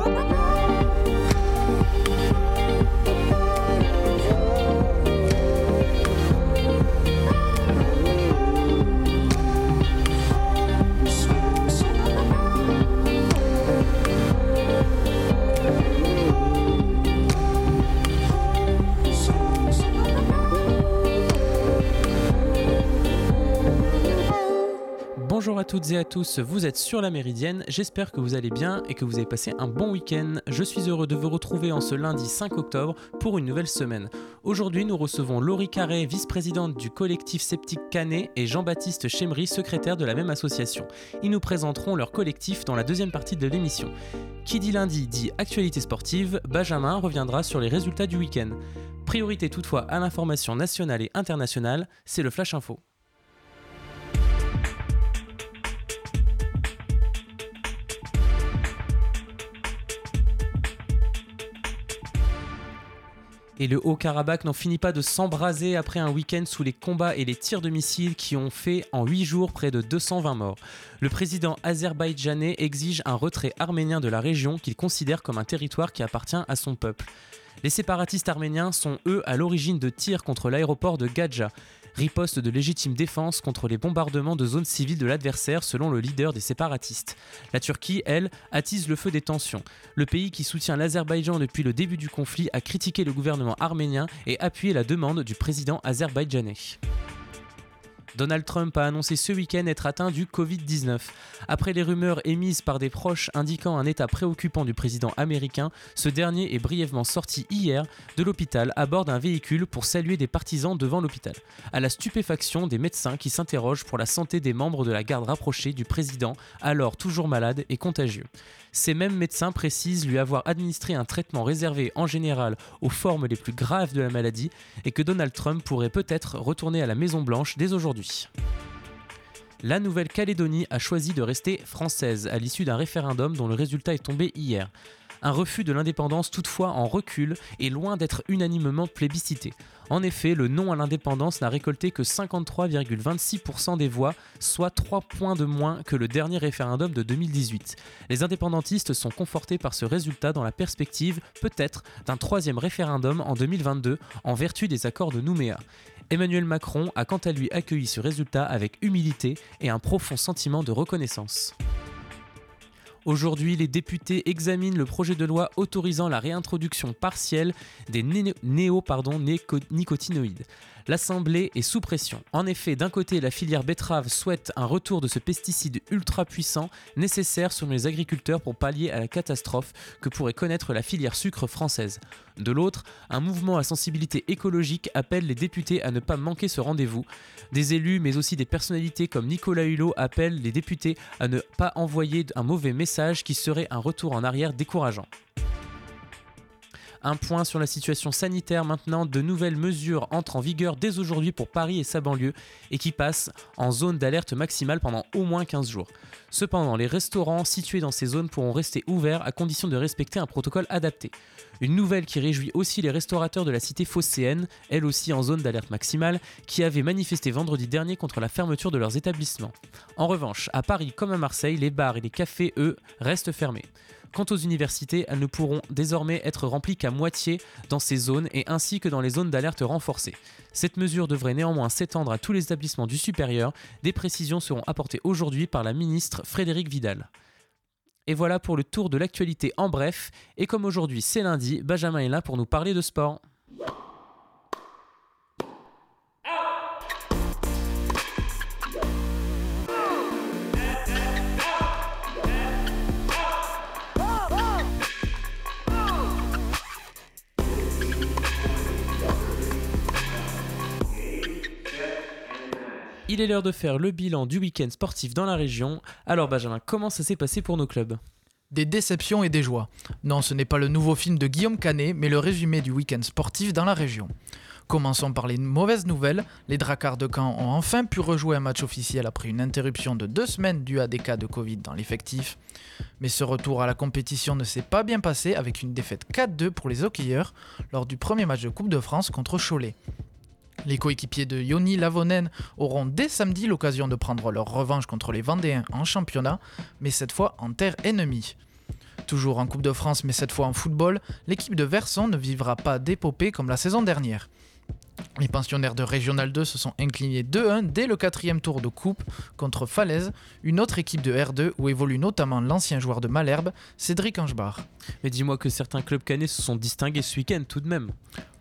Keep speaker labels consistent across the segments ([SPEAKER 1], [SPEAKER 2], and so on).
[SPEAKER 1] Bye-bye. Toutes et à tous, vous êtes sur la Méridienne, j'espère que vous allez bien et que vous avez passé un bon week-end. Je suis heureux de vous retrouver en ce lundi 5 octobre pour une nouvelle semaine. Aujourd'hui nous recevons Laurie Carré, vice-présidente du collectif Sceptique Canet et Jean-Baptiste Chemery, secrétaire de la même association. Ils nous présenteront leur collectif dans la deuxième partie de l'émission. Qui dit lundi dit actualité sportive, Benjamin reviendra sur les résultats du week-end. Priorité toutefois à l'information nationale et internationale, c'est le Flash Info. Et le Haut-Karabakh n'en finit pas de s'embraser après un week-end sous les combats et les tirs de missiles qui ont fait en 8 jours près de 220 morts. Le président azerbaïdjanais exige un retrait arménien de la région qu'il considère comme un territoire qui appartient à son peuple. Les séparatistes arméniens sont eux à l'origine de tirs contre l'aéroport de Gadja riposte de légitime défense contre les bombardements de zones civiles de l'adversaire selon le leader des séparatistes. La Turquie, elle, attise le feu des tensions. Le pays qui soutient l'Azerbaïdjan depuis le début du conflit a critiqué le gouvernement arménien et appuyé la demande du président azerbaïdjanais. Donald Trump a annoncé ce week-end être atteint du Covid-19. Après les rumeurs émises par des proches indiquant un état préoccupant du président américain, ce dernier est brièvement sorti hier de l'hôpital à bord d'un véhicule pour saluer des partisans devant l'hôpital, à la stupéfaction des médecins qui s'interrogent pour la santé des membres de la garde rapprochée du président, alors toujours malade et contagieux. Ces mêmes médecins précisent lui avoir administré un traitement réservé en général aux formes les plus graves de la maladie et que Donald Trump pourrait peut-être retourner à la Maison Blanche dès aujourd'hui. La Nouvelle-Calédonie a choisi de rester française à l'issue d'un référendum dont le résultat est tombé hier. Un refus de l'indépendance toutefois en recul est loin d'être unanimement plébiscité. En effet, le non à l'indépendance n'a récolté que 53,26% des voix, soit 3 points de moins que le dernier référendum de 2018. Les indépendantistes sont confortés par ce résultat dans la perspective, peut-être, d'un troisième référendum en 2022 en vertu des accords de Nouméa. Emmanuel Macron a quant à lui accueilli ce résultat avec humilité et un profond sentiment de reconnaissance. Aujourd'hui, les députés examinent le projet de loi autorisant la réintroduction partielle des néo-nicotinoïdes. L'Assemblée est sous pression. En effet, d'un côté, la filière betterave souhaite un retour de ce pesticide ultra puissant nécessaire selon les agriculteurs pour pallier à la catastrophe que pourrait connaître la filière sucre française. De l'autre, un mouvement à sensibilité écologique appelle les députés à ne pas manquer ce rendez-vous. Des élus, mais aussi des personnalités comme Nicolas Hulot appellent les députés à ne pas envoyer un mauvais message qui serait un retour en arrière décourageant. Un point sur la situation sanitaire maintenant. De nouvelles mesures entrent en vigueur dès aujourd'hui pour Paris et sa banlieue et qui passent en zone d'alerte maximale pendant au moins 15 jours. Cependant, les restaurants situés dans ces zones pourront rester ouverts à condition de respecter un protocole adapté. Une nouvelle qui réjouit aussi les restaurateurs de la cité phocéenne, elle aussi en zone d'alerte maximale, qui avaient manifesté vendredi dernier contre la fermeture de leurs établissements. En revanche, à Paris comme à Marseille, les bars et les cafés, eux, restent fermés. Quant aux universités, elles ne pourront désormais être remplies qu'à moitié dans ces zones et ainsi que dans les zones d'alerte renforcées. Cette mesure devrait néanmoins s'étendre à tous les établissements du supérieur. Des précisions seront apportées aujourd'hui par la ministre Frédéric Vidal. Et voilà pour le tour de l'actualité en bref. Et comme aujourd'hui c'est lundi, Benjamin est là pour nous parler de sport. Il est l'heure de faire le bilan du week-end sportif dans la région. Alors Benjamin, comment ça s'est passé pour nos clubs?
[SPEAKER 2] Des déceptions et des joies. Non, ce n'est pas le nouveau film de Guillaume Canet, mais le résumé du week-end sportif dans la région. Commençons par les mauvaises nouvelles. Les Dracards de Caen ont enfin pu rejouer un match officiel après une interruption de deux semaines due à des cas de Covid dans l'effectif. Mais ce retour à la compétition ne s'est pas bien passé avec une défaite 4-2 pour les hockeyeurs lors du premier match de Coupe de France contre Cholet. Les coéquipiers de Yoni Lavonen auront dès samedi l'occasion de prendre leur revanche contre les Vendéens en championnat, mais cette fois en terre ennemie. Toujours en Coupe de France, mais cette fois en football, l'équipe de Verson ne vivra pas d'épopée comme la saison dernière. Les pensionnaires de Régional 2 se sont inclinés 2-1 dès le quatrième tour de coupe contre Falaise, une autre équipe de R2 où évolue notamment l'ancien joueur de Malherbe, Cédric Angebar.
[SPEAKER 1] Mais dis-moi que certains clubs canets se sont distingués ce week-end tout de même.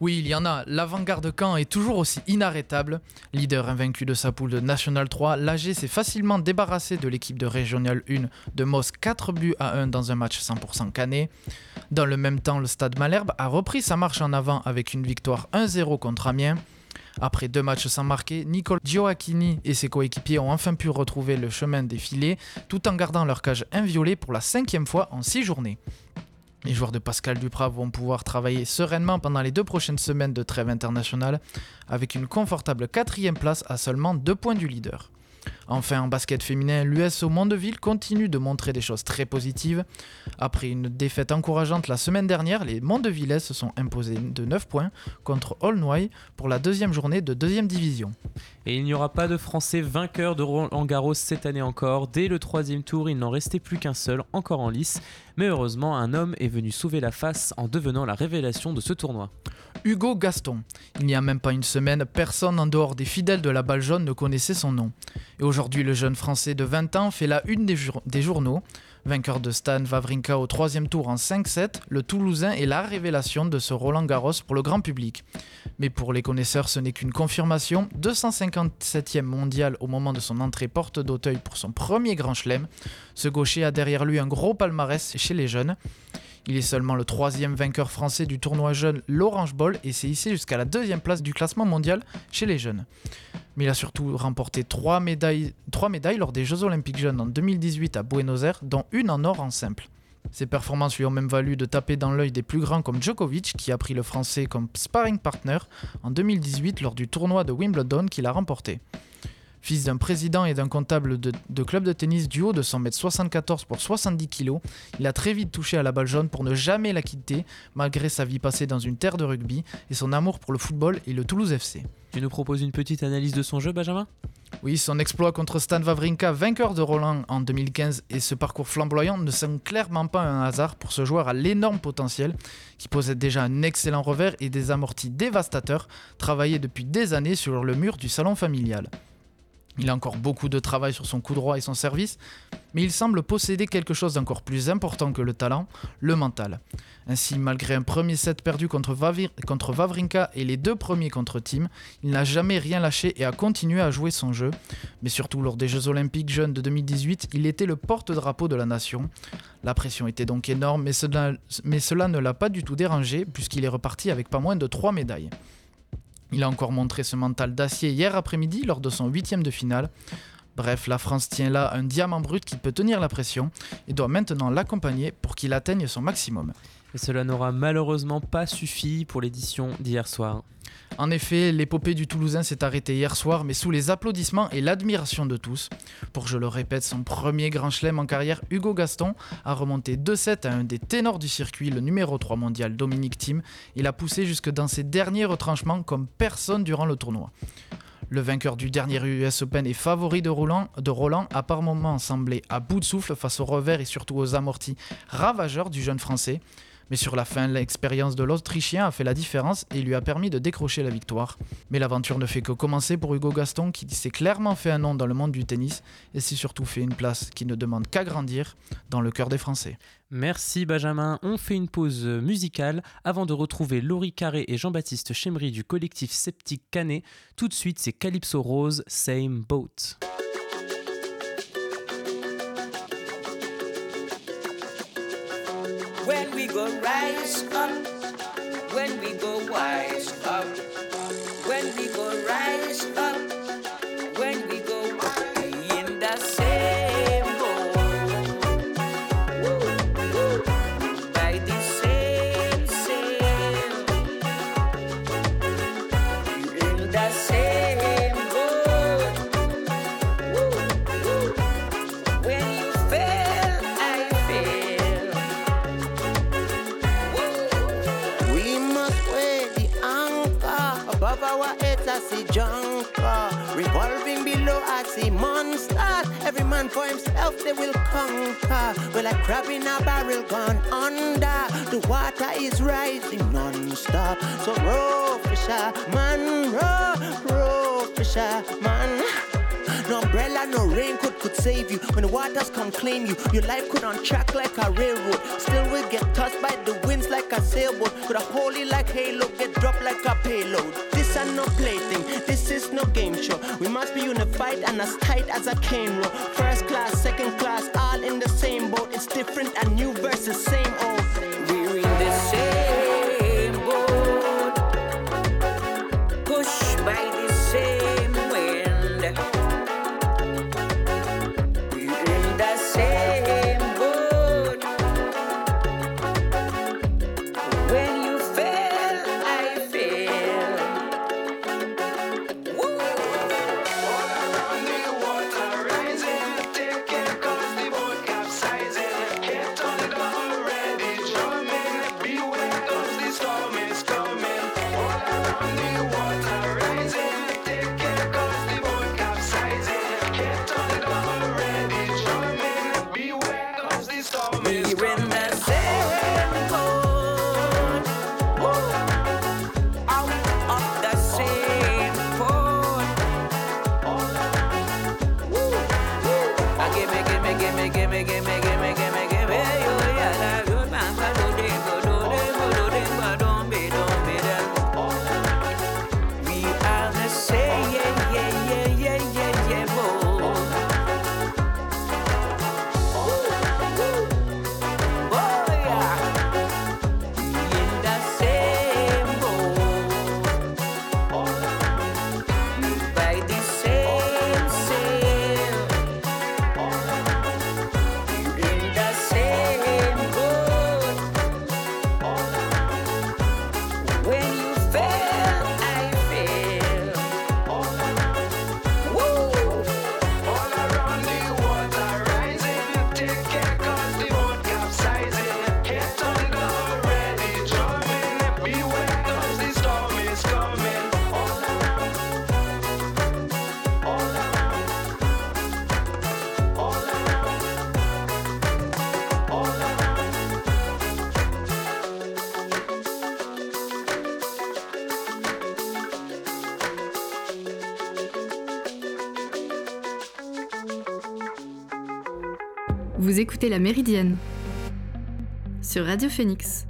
[SPEAKER 2] Oui, il y en a. L'avant-garde Caen est toujours aussi inarrêtable. Leader invaincu de sa poule de National 3, l'AG s'est facilement débarrassé de l'équipe de Régional 1 de Moss 4 buts à 1 dans un match 100% canet. Dans le même temps, le stade Malherbe a repris sa marche en avant avec une victoire 1-0 contre Amiens. Après deux matchs sans marquer, Nicole Gioacchini et ses coéquipiers ont enfin pu retrouver le chemin des filets tout en gardant leur cage inviolée pour la cinquième fois en six journées. Les joueurs de Pascal Duprat vont pouvoir travailler sereinement pendant les deux prochaines semaines de trêve internationale avec une confortable quatrième place à seulement deux points du leader. Enfin, en basket féminin, l'USO Mondeville continue de montrer des choses très positives. Après une défaite encourageante la semaine dernière, les Mondevillais se sont imposés de 9 points contre Aulnoy pour la deuxième journée de deuxième division.
[SPEAKER 1] Et il n'y aura pas de Français vainqueur de Roland Garros cette année encore. Dès le troisième tour, il n'en restait plus qu'un seul, encore en lice. Mais heureusement, un homme est venu sauver la face en devenant la révélation de ce tournoi.
[SPEAKER 2] Hugo Gaston. Il n'y a même pas une semaine, personne en dehors des fidèles de la balle jaune ne connaissait son nom. Et aujourd'hui, le jeune Français de 20 ans fait la une des, des journaux. Vainqueur de Stan Wawrinka au troisième tour en 5-7, le Toulousain est la révélation de ce Roland Garros pour le grand public. Mais pour les connaisseurs, ce n'est qu'une confirmation. 257e mondial au moment de son entrée porte d'Auteuil pour son premier grand chelem. Ce gaucher a derrière lui un gros palmarès chez les jeunes. Il est seulement le troisième vainqueur français du tournoi jeune l'Orange Bowl et s'est hissé jusqu'à la deuxième place du classement mondial chez les jeunes. Mais il a surtout remporté trois médailles, médailles lors des Jeux Olympiques jeunes en 2018 à Buenos Aires, dont une en or en simple. Ses performances lui ont même valu de taper dans l'œil des plus grands comme Djokovic, qui a pris le français comme sparring partner en 2018 lors du tournoi de Wimbledon qu'il a remporté. Fils d'un président et d'un comptable de, club de tennis du haut de 1m74 pour 70 kg, il a très vite touché à la balle jaune pour ne jamais la quitter, malgré sa vie passée dans une terre de rugby et son amour pour le football et le Toulouse FC.
[SPEAKER 1] Tu nous proposes une petite analyse de son jeu, Benjamin?
[SPEAKER 2] Oui, son exploit contre Stan Wawrinka, vainqueur de Roland en 2015, et ce parcours flamboyant ne sont clairement pas un hasard pour ce joueur à l'énorme potentiel, qui possède déjà un excellent revers et des amortis dévastateurs, travaillés depuis des années sur le mur du salon familial. Il a encore beaucoup de travail sur son coup droit et son service, mais il semble posséder quelque chose d'encore plus important que le talent, le mental. Ainsi, malgré un premier set perdu contre, Vavrinka et les deux premiers contre Tim, il n'a jamais rien lâché et a continué à jouer son jeu. Mais surtout lors des Jeux Olympiques jeunes de 2018, il était le porte-drapeau de la nation. La pression était donc énorme, mais cela, mais cela ne l'a pas du tout dérangé, puisqu'il est reparti avec pas moins de trois médailles. Il a encore montré ce mental d'acier hier après-midi lors de son huitième de finale. Bref, la France tient là un diamant brut qui peut tenir la pression et doit maintenant l'accompagner pour qu'il atteigne son maximum.
[SPEAKER 1] Et cela n'aura malheureusement pas suffi pour l'édition d'hier soir.
[SPEAKER 2] En effet, l'épopée du Toulousain s'est arrêtée hier soir, mais sous les applaudissements et l'admiration de tous. Pour, je le répète, son premier grand chelem en carrière, Hugo Gaston a remonté 2-7 à un des ténors du circuit, le numéro 3 mondial Dominique Thiem. Il a poussé jusque dans ses derniers retranchements comme personne durant le tournoi. Le vainqueur du dernier US Open et favori de Roland, de Roland a par moments semblé à bout de souffle face au revers et surtout aux amortis ravageurs du jeune français. Mais sur la fin, l'expérience de l'Autrichien a fait la différence et lui a permis de décrocher la victoire. Mais l'aventure ne fait que commencer pour Hugo Gaston qui s'est clairement fait un nom dans le monde du tennis et s'est surtout fait une place qui ne demande qu'à grandir dans le cœur des Français.
[SPEAKER 1] Merci Benjamin. On fait une pause musicale avant de retrouver Laurie Carré et Jean-Baptiste Chemery du collectif Sceptique Canet. Tout de suite, c'est Calypso Rose, Same Boat.
[SPEAKER 3] Christmas. They will conquer. Well, like crab in a barrel gone under. The water is rising non-stop. So row, fisher, man, row, row, fisher, man. No umbrella, no raincoat could save you. When the waters come claim you, your life could on track like a railroad. Still will get tossed by the like a sailboat. Could a holy like halo, get dropped like a payload. This is no plaything, this is no game show. We must be unified and as tight as a cane row. First class, second class, all in the same boat. It's different and new versus same old.
[SPEAKER 4] La
[SPEAKER 5] Méridienne sur Radio Phoenix.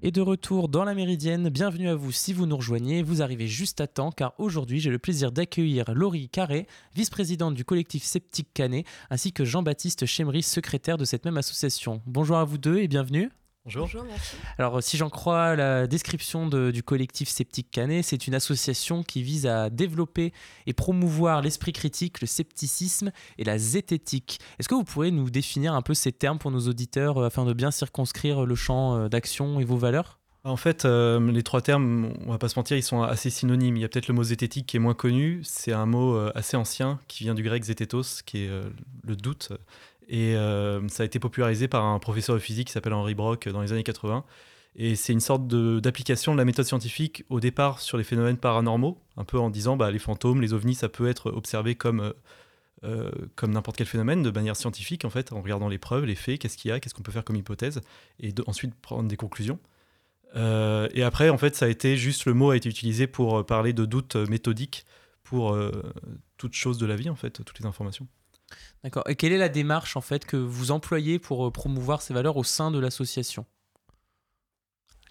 [SPEAKER 1] Et de retour dans la Méridienne, bienvenue à vous si vous nous rejoignez. Vous arrivez juste à temps car aujourd'hui j'ai le plaisir d'accueillir Laurie Carré, vice-présidente du collectif Sceptique Canet, ainsi que Jean-Baptiste Chemery, secrétaire de cette même association. Bonjour à vous deux et bienvenue.
[SPEAKER 6] Bonjour.
[SPEAKER 5] merci.
[SPEAKER 1] Alors, si j'en crois la description de- du collectif Sceptique Canet, c'est une association qui vise à développer et promouvoir l'esprit critique, le scepticisme et la zététique. Est-ce que vous pourriez nous définir un peu ces termes pour nos auditeurs euh, afin de bien circonscrire le champ euh, d'action et vos valeurs?
[SPEAKER 6] En fait, euh, les trois termes, on va pas se mentir, ils sont assez synonymes. Il y a peut-être le mot zététique qui est moins connu. C'est un mot euh, assez ancien qui vient du grec zététos, qui est euh, le doute. Et euh, ça a été popularisé par un professeur de physique qui s'appelle Henri Brock dans les années 80. Et c'est une sorte d'application de, la méthode scientifique au départ sur les phénomènes paranormaux, un peu en disant bah, les fantômes, les ovnis, ça peut être observé comme, euh, euh, comme n'importe quel phénomène de manière scientifique, en fait, en regardant les preuves, les faits, qu'est-ce qu'il y a, qu'est-ce qu'on peut faire comme hypothèse, et ensuite prendre des conclusions. Euh, et après, en fait, ça a été juste le mot a été utilisé pour euh, parler de doutes euh, méthodiques pour euh, toute chose de la vie, en fait, toutes les informations.
[SPEAKER 1] D'accord. Et quelle est la démarche en fait que vous employez pour euh, promouvoir ces valeurs au sein de l'association?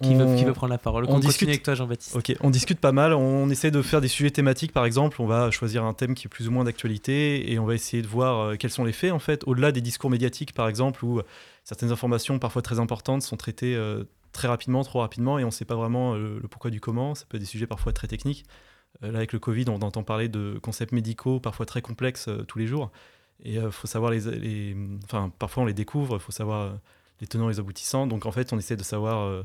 [SPEAKER 1] Qui, veut,
[SPEAKER 6] On-
[SPEAKER 1] qui veut prendre la parole?
[SPEAKER 6] on discute-
[SPEAKER 1] avec toi, Jean-Baptiste.
[SPEAKER 6] Ok, on discute pas mal, on essaie de faire des sujets thématiques par exemple, on va choisir un thème qui est plus ou moins d'actualité et on va essayer de voir euh, quels sont les faits en fait, au-delà des discours médiatiques par exemple, où euh, certaines informations parfois très importantes sont traitées euh, très rapidement, trop rapidement et on ne sait pas vraiment le pourquoi du comment, ça peut être des sujets parfois très techniques. Euh, là avec le Covid, on entend parler de concepts médicaux parfois très complexes euh, tous les jours et il faut savoir les, Enfin, parfois on les découvre, il faut savoir euh, les tenants, les aboutissants, donc en fait on essaie de savoir... euh,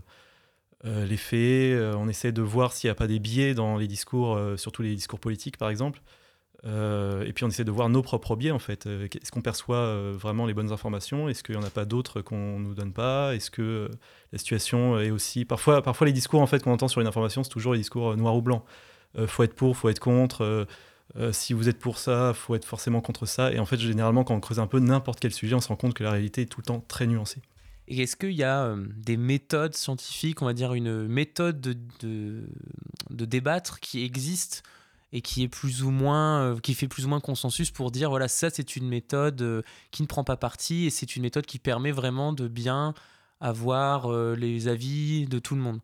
[SPEAKER 6] euh, les faits, euh, on essaie de voir s'il n'y a pas des biais dans les discours, euh, surtout les discours politiques par exemple. Euh, et puis on essaie de voir nos propres biais en fait. Euh, Est-ce qu'on perçoit euh, vraiment les bonnes informations? Est-ce qu'il n'y en a pas d'autres qu'on ne nous donne pas? Est-ce que euh, la situation est aussi... Parfois, parfois les discours en fait qu'on entend sur une information, c'est toujours les discours euh, noir ou blanc. euh, faut être pour, faut être contre. Euh, si vous êtes pour ça, faut être forcément contre ça. Et en fait, généralement, quand on creuse un peu n'importe quel sujet, on se rend compte que la réalité est tout le temps très nuancée.
[SPEAKER 1] Et est-ce qu'il y a euh, des méthodes scientifiques, on va dire une méthode de, de, débattre qui existe et qui est plus ou moins, euh, qui fait plus ou moins consensus pour dire voilà ça c'est une méthode qui ne prend pas parti et c'est une méthode qui permet vraiment de bien avoir les avis de tout le monde?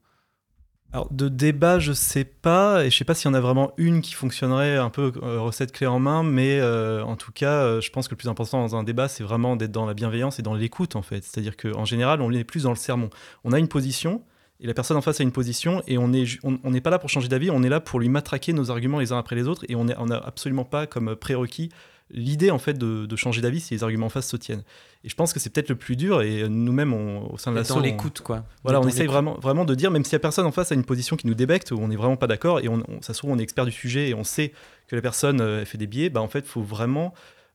[SPEAKER 6] Alors, de débat, je sais pas, et je sais pas s'il y en a vraiment une qui fonctionnerait un peu euh, recette clé en main, mais euh, en tout cas, euh, je pense que le plus important dans un débat, c'est vraiment d'être dans la bienveillance et dans l'écoute, en fait. C'est-à-dire qu'en général, on est plus dans le sermon. On a une position, et la personne en face a une position, et on n'est on, pas là pour changer d'avis, on est là pour lui matraquer nos arguments les uns après les autres, et on n'a absolument pas comme prérequis l'idée en fait de, de changer d'avis si les arguments en face se tiennent. Et je pense que c'est peut-être le plus dur, et nous-mêmes, on- au sein de
[SPEAKER 1] dans
[SPEAKER 6] on-
[SPEAKER 1] l'écoute quoi.
[SPEAKER 6] voilà, on essaye vraiment, vraiment de dire, même si la personne en face a une position qui nous débecte, où on n'est vraiment pas d'accord, et on, on- ça se trouve, on est expert du sujet, et on sait que la personne euh, fait des biais, bah, en fait, il faut vraiment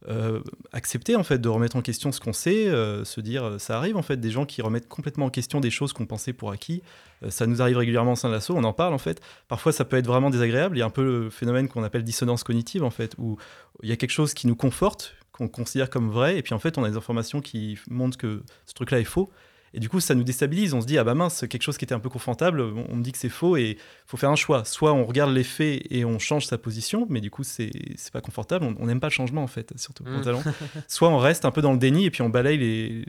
[SPEAKER 6] euh, accepter en fait, de remettre en question ce qu'on sait, euh, se dire, euh, ça arrive en fait, des gens qui remettent complètement en question des choses qu'on pensait pour acquis. Ça nous arrive régulièrement au sein de l'assaut, on en parle en fait. Parfois, ça peut être vraiment désagréable. Il y a un peu le phénomène qu'on appelle dissonance cognitive en fait, où il y a quelque chose qui nous conforte, qu'on considère comme vrai, et puis en fait, on a des informations qui montrent que ce truc-là est faux. Et du coup, ça nous déstabilise. On se dit, ah bah mince, quelque chose qui était un peu confortable, on me dit que c'est faux et il faut faire un choix. Soit on regarde les faits et on change sa position, mais du coup, c'est pas confortable. On- n'aime pas le changement, en fait, surtout
[SPEAKER 1] Mm.
[SPEAKER 6] en talent. Soit on reste un peu dans le déni et puis on balaye les,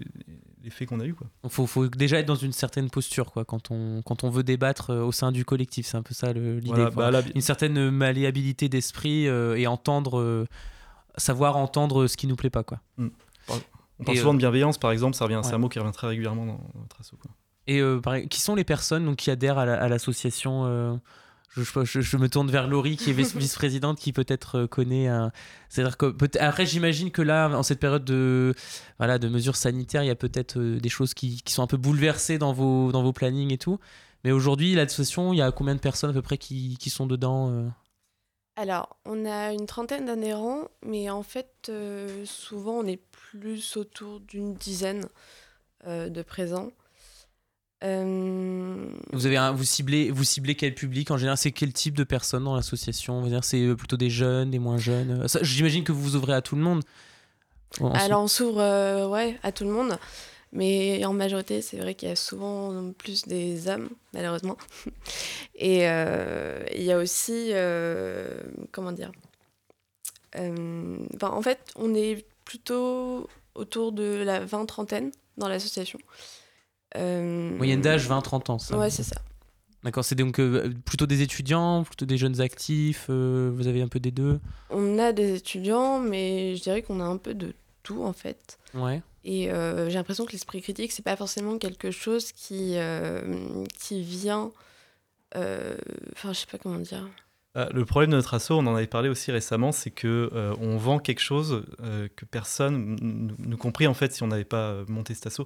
[SPEAKER 6] les faits qu'on a eus.
[SPEAKER 1] Il faut, faut déjà être dans une certaine posture quoi, quand, on, quand on veut débattre euh, au sein du collectif. C'est un peu ça l'idée.
[SPEAKER 6] Voilà, bah
[SPEAKER 1] Une certaine malléabilité d'esprit euh, et entendre, euh, savoir entendre ce qui nous plaît pas. Quoi.
[SPEAKER 6] On parle
[SPEAKER 1] et,
[SPEAKER 6] souvent
[SPEAKER 1] euh,
[SPEAKER 6] de bienveillance, par exemple, ça revient, c'est un mot qui revient très régulièrement dans notre asso. quoi.
[SPEAKER 1] Et euh, pareil, qui sont les personnes donc, qui adhèrent à la- à l'association euh, je, je- je me tourne vers Laurie qui est vice- vice-présidente qui peut-être connaît un... c'est-à-dire que après j'imagine que là en cette période de voilà de mesures sanitaires il y a peut-être des choses qui, qui sont un peu bouleversées dans vos dans vos plannings et tout mais aujourd'hui l'association il y a combien de personnes à peu près qui, qui sont dedans
[SPEAKER 7] Alors, on a une trentaine d'adhérents, mais en fait, euh, souvent, on est plus autour d'une dizaine euh, de présents. Euh,
[SPEAKER 1] Vous avez un- vous ciblez vous ciblez quel public en général? C'est quel type de personnes dans l'association? C'est plutôt des jeunes des moins jeunes? J'imagine que vous vous ouvrez à tout le monde
[SPEAKER 7] alors, on s'ouvre ouais, à tout le monde, mais en majorité, c'est vrai qu'il y a souvent plus des hommes, malheureusement. Et euh, il y a aussi, euh, comment dire Euh, En fait, on est plutôt autour de la vingt-trentaine dans l'association.
[SPEAKER 1] Moyenne d'âge 20-30 ans ça.
[SPEAKER 7] Ouais, c'est ça.
[SPEAKER 1] D'accord, c'est donc plutôt des étudiants, plutôt des jeunes actifs, vous avez un peu des deux?
[SPEAKER 7] On a des étudiants, mais je dirais qu'on a un peu de tout en fait.
[SPEAKER 1] Ouais.
[SPEAKER 7] Et euh, j'ai l'impression que l'esprit critique, c'est pas forcément quelque chose qui, euh, qui vient. euh, Enfin, je sais pas comment dire.
[SPEAKER 6] Le problème de notre asso, on en avait parlé aussi récemment, c'est que euh, on vend quelque chose euh, que personne, nous, compris en fait, si on n'avait pas monté cet asso,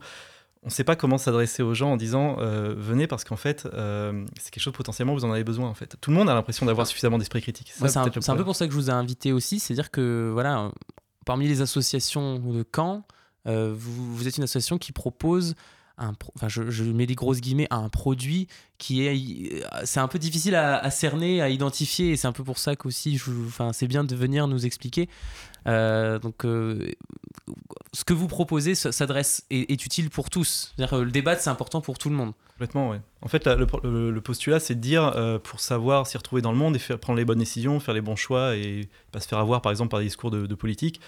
[SPEAKER 6] on ne sait pas comment s'adresser aux gens en disant euh, venez parce qu'en fait euh, c'est quelque chose potentiellement vous en avez besoin en fait. Tout le monde a l'impression d'avoir suffisamment d'esprit critique.
[SPEAKER 1] C'est un, peu pour ça que je vous ai invité aussi, c'est-à-dire que voilà, parmi les associations de Caen, euh, vous, vous êtes une association qui propose un, enfin je, mets des grosses guillemets, un produit qui est, euh, c'est un peu difficile à, cerner, à identifier, et c'est un peu pour ça qu'aussi, je enfin c'est bien de venir nous expliquer. Euh, donc euh, ce que vous proposez s'adresse est, est utile pour tous. Euh, le débat c'est important pour tout le monde.
[SPEAKER 6] Complètement, ouais. En fait, le, postulat, c'est de dire, euh, pour savoir s'y retrouver dans le monde et faire, prendre les bonnes décisions, faire les bons choix et pas se faire avoir, par exemple, par des discours de politique,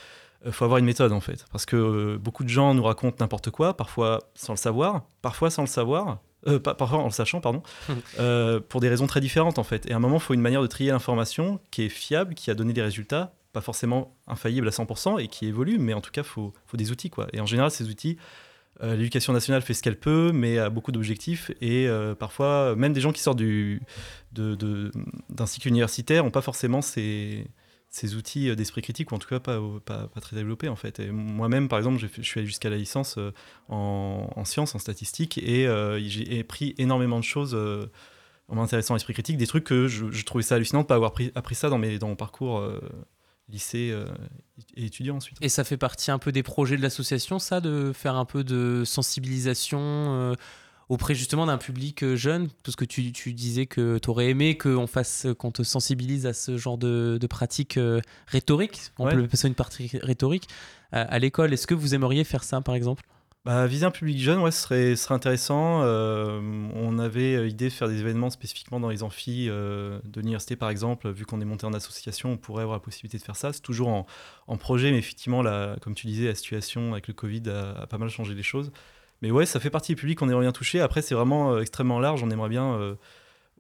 [SPEAKER 6] il faut avoir une méthode, en fait. Parce que euh, beaucoup de gens nous racontent n'importe quoi, parfois sans le savoir, parfois sans le savoir, euh, parfois en le sachant, pardon, euh, pour des raisons très différentes, en fait. Et à un moment, il faut une manière de trier l'information qui est fiable, qui a donné des résultats, pas forcément infaillible à 100% et qui évolue, mais en tout cas, il faut, faut des outils, quoi. Et en général, ces outils, euh, l'éducation nationale fait ce qu'elle peut, mais a beaucoup d'objectifs. Et euh, parfois, même des gens qui sortent du, de, de- d'un cycle universitaire n'ont pas forcément ces, ces outils euh, d'esprit critique, ou en tout cas pas, pas, très développés, en fait. Moi-même, par exemple, je suis allé jusqu'à la licence euh, en, en sciences, en statistique, et euh, j'ai appris énormément de choses. en m'intéressant à l'esprit critique, des trucs que je, trouvais ça hallucinant de pas avoir pris- appris ça dans, mes, dans mon parcours lycée et étudiant ensuite.
[SPEAKER 1] Et ça fait partie un peu des projets de l'association, ça, de faire un peu de sensibilisation auprès justement d'un public euh, jeune Parce que tu, tu disais que tu aurais aimé qu'on fasse, qu'on te sensibilise à ce genre de, de pratique euh, rhétorique. On
[SPEAKER 6] Ouais.
[SPEAKER 1] peut appeler ça une partie rhétorique euh, à l'école. Est-ce que vous aimeriez faire ça par exemple?
[SPEAKER 6] Bah, viser un public jeune, ouais, ce serait, ce serait intéressant. Euh, on avait euh, idée de faire des événements spécifiquement dans les amphis euh, de l'université, par exemple. Vu qu'on est monté en association, on pourrait avoir la possibilité de faire ça. C'est toujours en, en projet, mais effectivement, comme tu disais, la situation avec le Covid a, a pas mal changé les choses. Mais ouais, ça fait partie du public qu'on aimerait bien toucher. Après, c'est vraiment euh, extrêmement large. On aimerait bien, euh,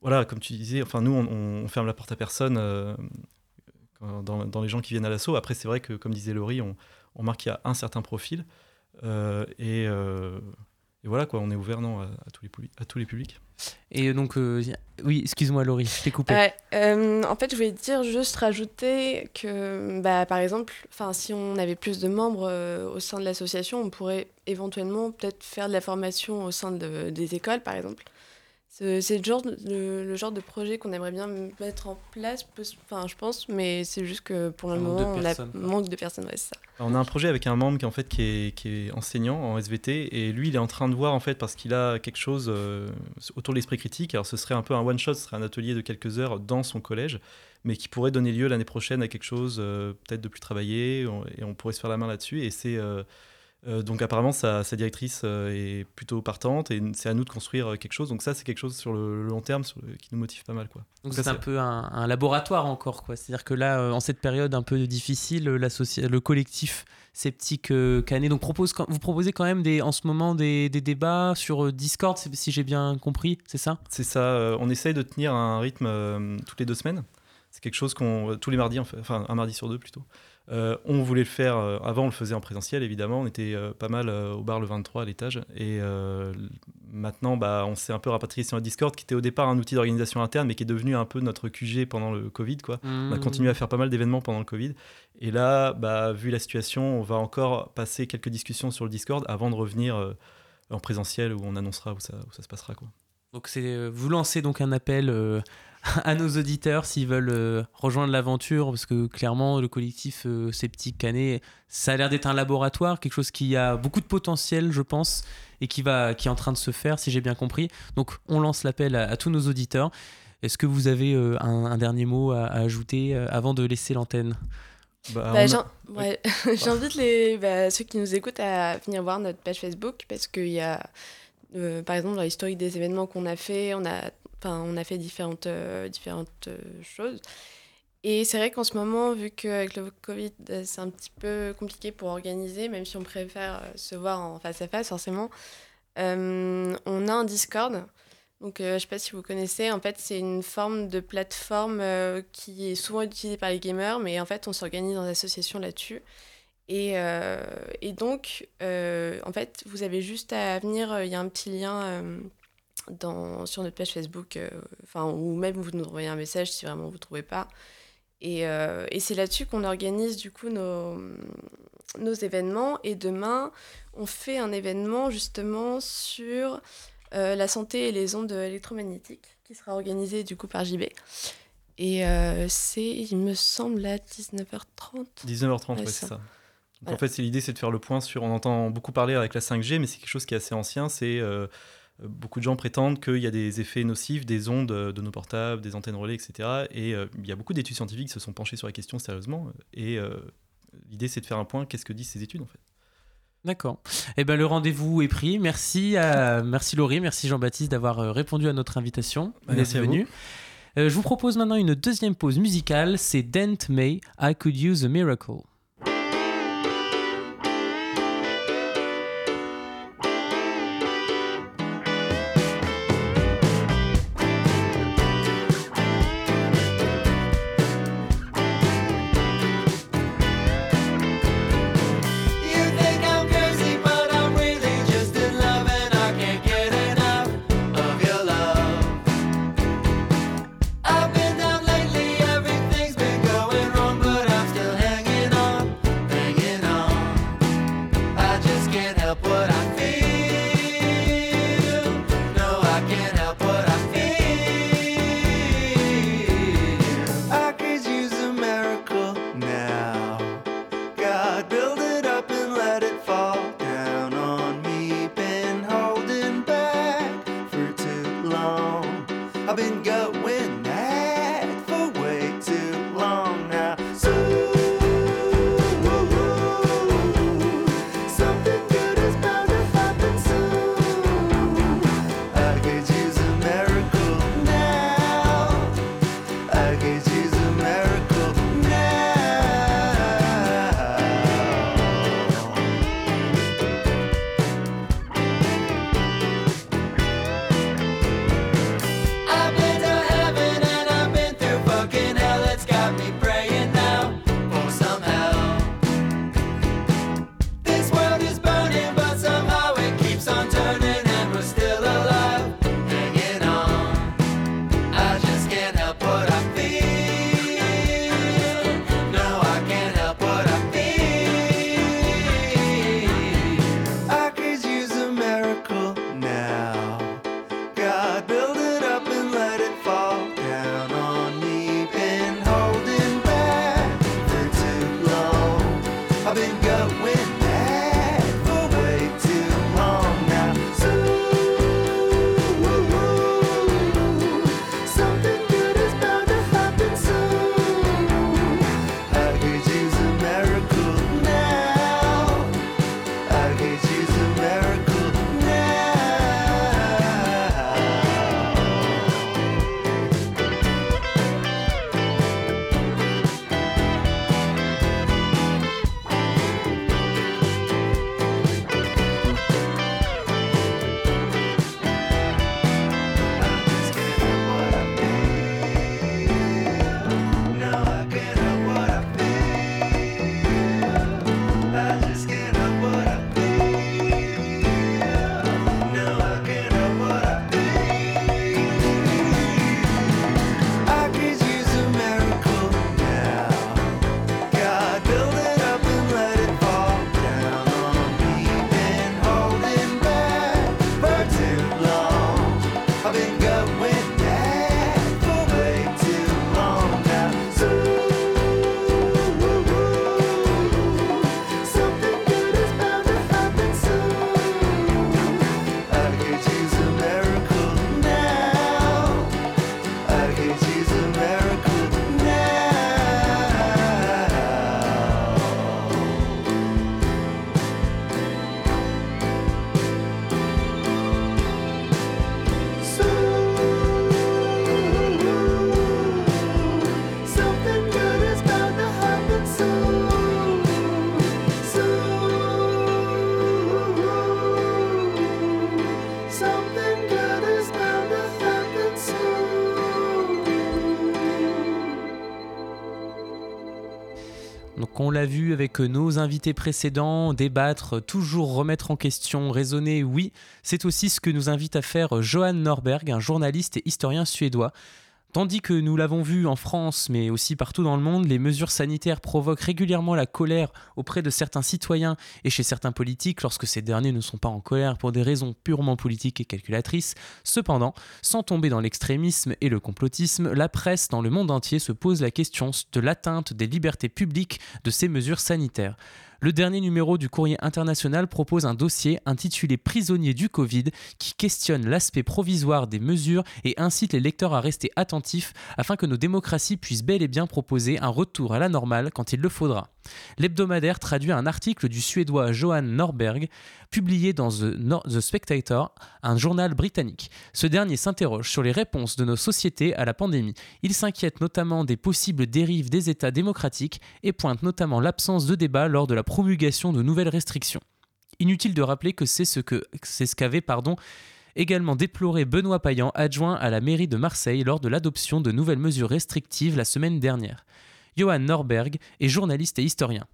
[SPEAKER 6] voilà, comme tu disais, enfin, nous, on, on ferme la porte à personne euh, dans, les gens qui viennent à l'assaut. Après, c'est vrai que, comme disait Laurie, on, on remarque qu'il y a un certain profil. Et, et voilà, quoi, on est ouvert non, à, à tous les, publics- à tous les publics.
[SPEAKER 1] Et donc, euh, oui, excuse-moi Laurie, je t'ai coupé.
[SPEAKER 7] Euh, en fait, je voulais dire juste rajouter que, bah, par exemple, enfin, si on avait plus de membres euh, au sein de l'association, on pourrait éventuellement peut-être faire de la formation au sein de- des écoles, par exemple. C'est le genre, de- le, le genre de projet qu'on aimerait bien mettre en place, enfin, je pense, mais c'est juste que pour le moment, on a manque de personnes, ouais, c'est ça.
[SPEAKER 6] On a un projet avec un membre qui, en fait, qui, est, qui est enseignant en SVT et lui, il est en train de voir en fait parce qu'il a quelque chose euh, autour de l'esprit critique. Alors, ce serait un peu un one shot, ce serait un atelier de quelques heures dans son collège, mais qui pourrait donner lieu l'année prochaine à quelque chose euh, peut-être de plus travaillé on- et on pourrait se faire la main là-dessus. Et c'est euh, euh, donc apparemment sa, sa directrice euh, est plutôt partante et c'est à nous de construire euh, quelque chose. Donc ça, c'est quelque chose sur le, le long terme sur le- qui nous motive pas mal, quoi.
[SPEAKER 1] Donc c'est un peu un, un laboratoire encore, quoi. C'est-à-dire que là, en cette période un peu difficile, le collectif sceptique Canet donc propose, vous proposez quand même des, en ce moment des, des débats sur Discord, si j'ai bien compris, c'est ça?
[SPEAKER 6] C'est ça, on essaye de tenir un rythme toutes les deux semaines. C'est quelque chose qu'on. tous les mardis, en fait, enfin un mardi sur deux plutôt. Euh, on voulait le faire. euh, avant, on le faisait en présentiel, évidemment. On était euh, pas mal au bar le 23 à l'étage. Et maintenant, bah, on s'est un peu rapatrié sur le Discord, qui était au départ un outil d'organisation interne, mais qui est devenu un peu notre QG pendant le Covid. Quoi. On a continué à faire pas mal d'événements pendant le Covid. Et là, bah, vu la situation, on va encore passer quelques discussions sur le Discord avant de revenir en présentiel où on annoncera où ça, se passera. Quoi.
[SPEAKER 1] Donc vous lancez donc un appel à nos auditeurs s'ils veulent euh, rejoindre l'aventure parce que clairement le collectif euh, sceptique Canet ça a l'air d'être un laboratoire quelque chose qui a beaucoup de potentiel je pense et qui va qui est en train de se faire si j'ai bien compris. Donc on lance l'appel à, à tous nos auditeurs. Est-ce que vous avez euh, un, un dernier mot à, à ajouter euh, avant de laisser l'antenne?
[SPEAKER 6] Bah,
[SPEAKER 7] Bah, ouais. J'invite les, bah, ceux qui nous écoutent à venir voir notre page Facebook parce qu'il y a, euh, par exemple, dans l'historique des événements qu'on a fait, on a, enfin, on a fait différentes, euh, différentes euh, choses. Et c'est vrai qu'en ce moment, vu qu'avec le Covid, euh, c'est un petit peu compliqué pour organiser, même si on préfère se voir en face à face, forcément, on a un Discord. Donc, je sais pas si vous connaissez, en fait, c'est une forme de plateforme qui est souvent utilisée par les gamers, mais en fait, on s'organise en association là-dessus. Et, et donc, en fait, vous avez juste à venir, il y a un petit lien dans, sur notre page Facebook, euh, enfin, ou même vous nous envoyez un message si vraiment vous ne trouvez pas. Et, euh, et c'est là-dessus qu'on organise du coup nos, nos événements. Et demain, on fait un événement justement sur euh, la santé et les ondes électromagnétiques qui sera organisé du coup par JB. Et euh, c'est, il me semble, à 19h30.
[SPEAKER 6] 19h30,
[SPEAKER 7] Ouais, ça.
[SPEAKER 6] c'est ça. Donc,
[SPEAKER 7] Voilà.
[SPEAKER 6] En fait, c'est l'idée, c'est de faire le point sur. On entend beaucoup parler avec la 5G, mais c'est quelque chose qui est assez ancien. C'est euh, beaucoup de gens prétendent qu'il y a des effets nocifs des ondes euh, de nos portables, des antennes relais, etc. Et euh, il y a beaucoup d'études scientifiques qui se sont penchées sur la question sérieusement. Et euh, l'idée, c'est de faire un point. Qu'est-ce que disent ces études, en fait?
[SPEAKER 1] D'accord. Eh ben le rendez-vous est pris. Merci à merci Laurie, merci Jean-Baptiste d'avoir répondu à notre invitation.
[SPEAKER 6] Merci
[SPEAKER 1] d'être
[SPEAKER 6] à vous.
[SPEAKER 1] venu. Euh, je vous propose maintenant une deuxième pause musicale. C'est Dent May, I Could Use a Miracle. Avec nos invités précédents, débattre, toujours remettre en question, raisonner, oui, c'est aussi ce que nous invite à faire Johan Norberg, un journaliste et historien suédois. Tandis que nous l'avons vu en France, mais aussi partout dans le monde, les mesures sanitaires provoquent régulièrement la colère auprès de certains citoyens et chez certains politiques lorsque ces derniers ne sont pas en colère pour des raisons purement politiques et calculatrices. Cependant, sans tomber dans l'extrémisme et le complotisme, la presse dans le monde entier se pose la question de l'atteinte des libertés publiques de ces mesures sanitaires. Le dernier numéro du Courrier international propose un dossier intitulé Prisonniers du Covid qui questionne l'aspect provisoire des mesures et incite les lecteurs à rester attentifs afin que nos démocraties puissent bel et bien proposer un retour à la normale quand il le faudra. L'hebdomadaire traduit un article du Suédois Johan Norberg publié dans The, Spectator, un journal britannique. Ce dernier s'interroge sur les réponses de nos sociétés à la pandémie. Il s'inquiète notamment des possibles dérives des États démocratiques et pointe notamment l'absence de débat lors de la promulgation de nouvelles restrictions. Inutile de rappeler que c'est ce que c'est ce qu'avait également déploré Benoît Payan, adjoint à la mairie de Marseille lors de l'adoption de nouvelles mesures restrictives la semaine dernière. Johan Norberg est journaliste et historien.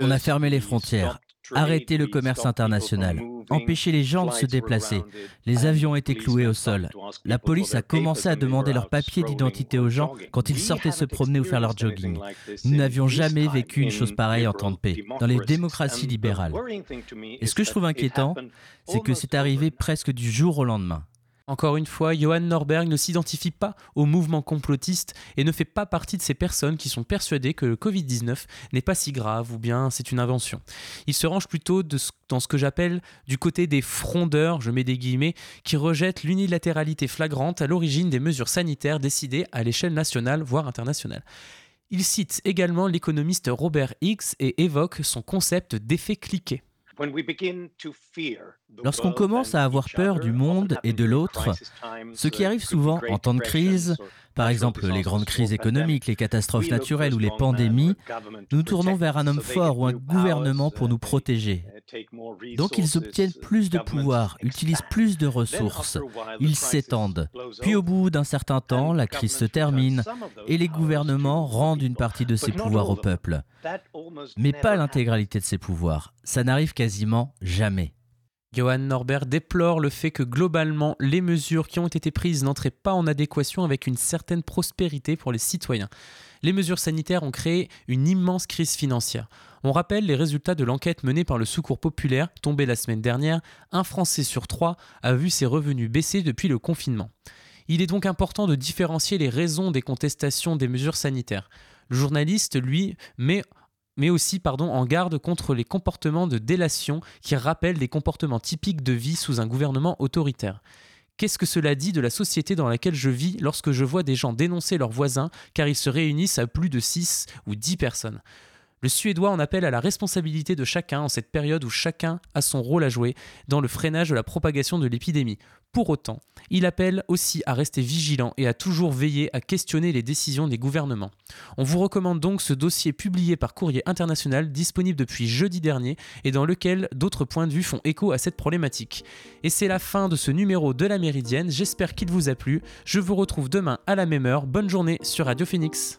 [SPEAKER 8] On a fermé les frontières, arrêté le commerce international, empêché les gens de se déplacer. Les avions étaient cloués au sol. La police a commencé à demander leurs papiers d'identité aux gens quand ils sortaient se promener ou faire leur jogging. Nous n'avions jamais vécu une chose pareille en temps de paix, dans les démocraties libérales. Et ce que je trouve inquiétant, c'est que c'est arrivé presque du jour au lendemain.
[SPEAKER 1] Encore une fois, Johan Norberg ne s'identifie pas au mouvement complotiste et ne fait pas partie de ces personnes qui sont persuadées que le Covid-19 n'est pas si grave ou bien c'est une invention. Il se range plutôt dans ce que j'appelle du côté des frondeurs, je mets des guillemets, qui rejettent l'unilatéralité flagrante à l'origine des mesures sanitaires décidées à l'échelle nationale, voire internationale. Il cite également l'économiste Robert Hicks et évoque son concept d'effet cliquet.
[SPEAKER 8] Lorsqu'on commence à avoir peur du monde et de l'autre, ce qui arrive souvent en temps de crise, par exemple les grandes crises économiques, les catastrophes naturelles ou les pandémies, nous tournons vers un homme fort ou un gouvernement pour nous protéger. Donc ils obtiennent plus de pouvoir, utilisent plus de ressources, ils s'étendent. Puis au bout d'un certain temps, la crise se termine et les gouvernements rendent une partie de ces pouvoirs au peuple. Mais pas l'intégralité de ces pouvoirs. Ça n'arrive quasiment jamais.
[SPEAKER 1] Johan Norbert déplore le fait que globalement, les mesures qui ont été prises n'entraient pas en adéquation avec une certaine prospérité pour les citoyens. Les mesures sanitaires ont créé une immense crise financière. On rappelle les résultats de l'enquête menée par le Secours populaire, tombée la semaine dernière. Un Français sur trois a vu ses revenus baisser depuis le confinement. Il est donc important de différencier les raisons des contestations des mesures sanitaires. Le journaliste, lui, met aussi en garde contre les comportements de délation qui rappellent des comportements typiques de vie sous un gouvernement autoritaire. Qu'est-ce que cela dit de la société dans laquelle je vis lorsque je vois des gens dénoncer leurs voisins car ils se réunissent à plus de 6 ou 10 personnes? Le Suédois en appelle à la responsabilité de chacun en cette période où chacun a son rôle à jouer dans le freinage de la propagation de l'épidémie. Pour autant, il appelle aussi à rester vigilant et à toujours veiller à questionner les décisions des gouvernements. On vous recommande donc ce dossier publié par Courrier International disponible depuis jeudi dernier et dans lequel d'autres points de vue font écho à cette problématique. Et c'est la fin de ce numéro de la Méridienne, j'espère qu'il vous a plu. Je vous retrouve demain à la même heure. Bonne journée sur Radio Phoenix.